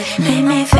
Make me feel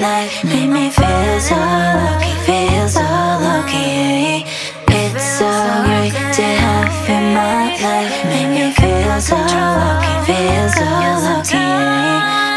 life. Made me feel so lucky, feel so lucky. It's so great to have in my life. Make me feel so lucky, feel so lucky.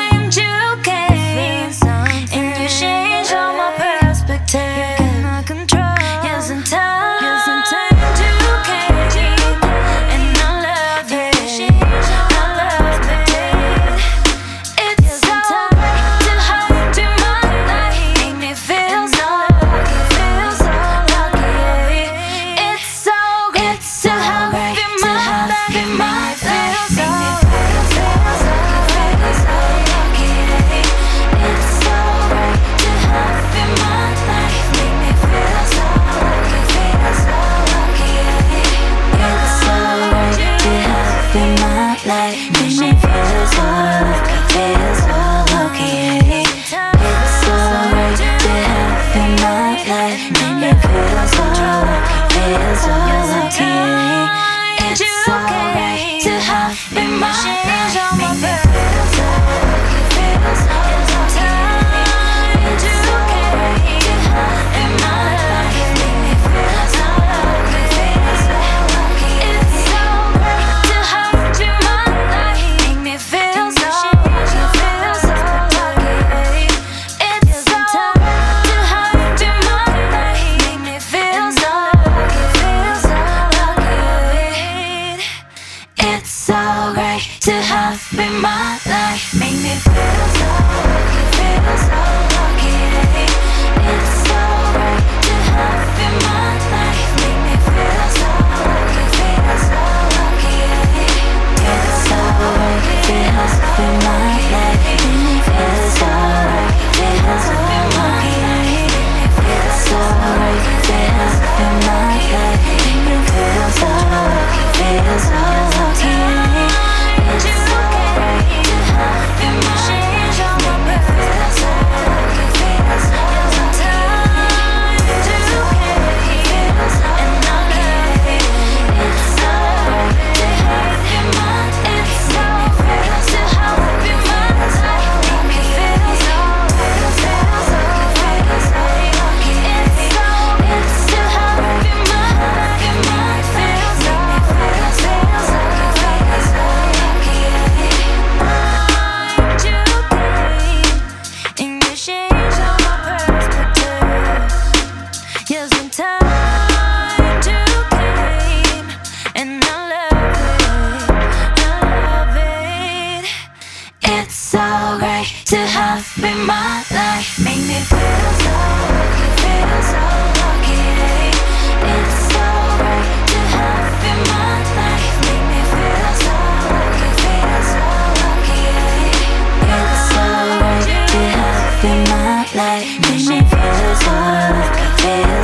night me feel so lucky,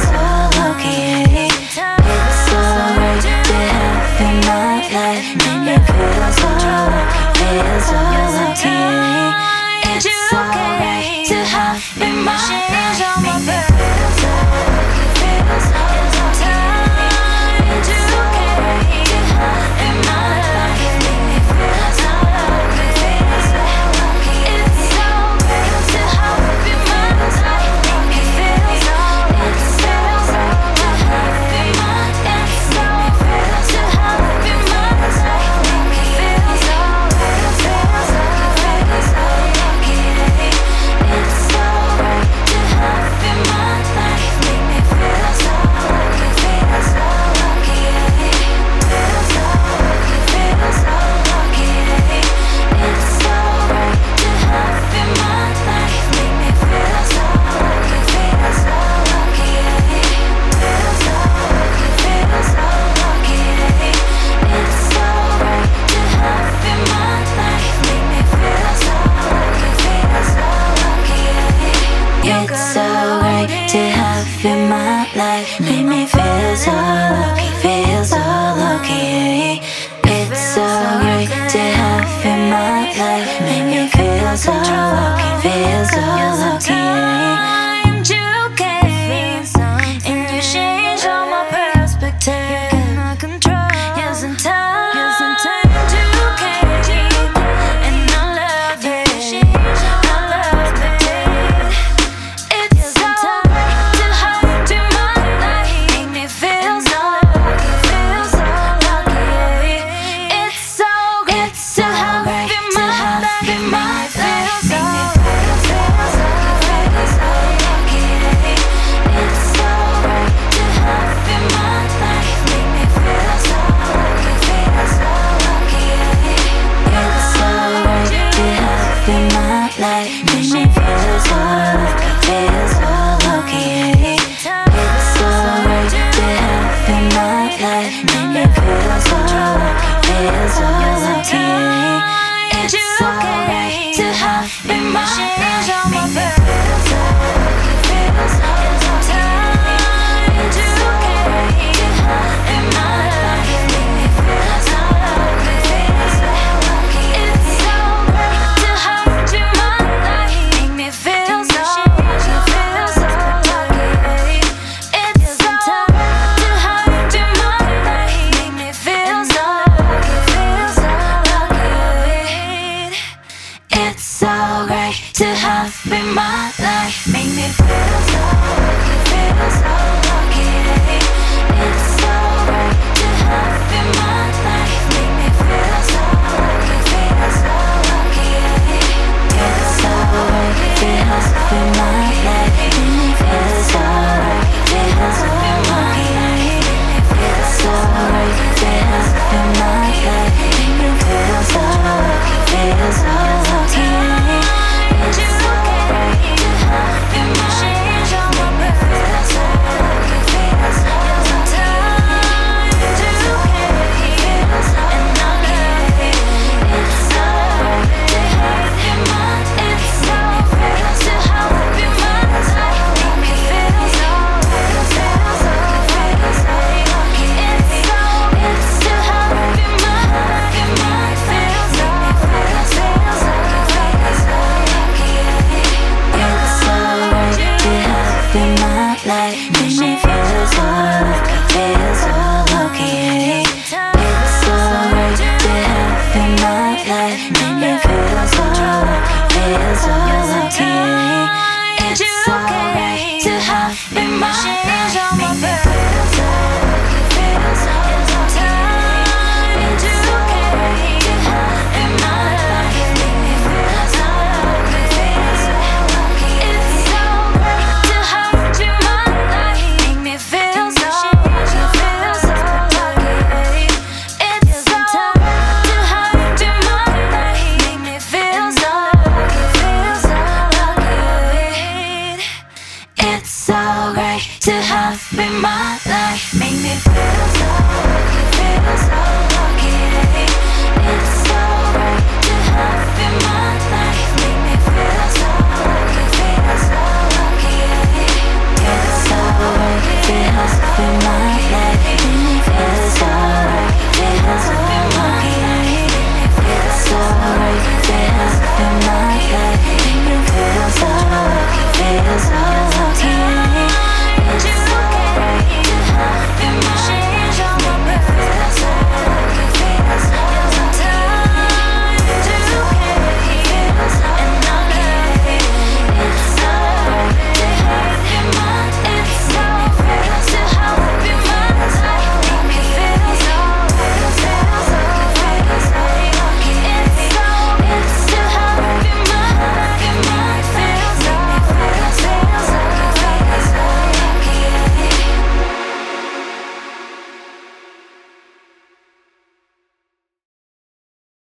so lucky. It's to have you in my life. Make me feel so lucky, so lucky. It's to have in my life. life in my life. Make me feel so lucky, feel so lucky. It's so great to have in my life. Make me feel so lucky, feel so lucky. nothing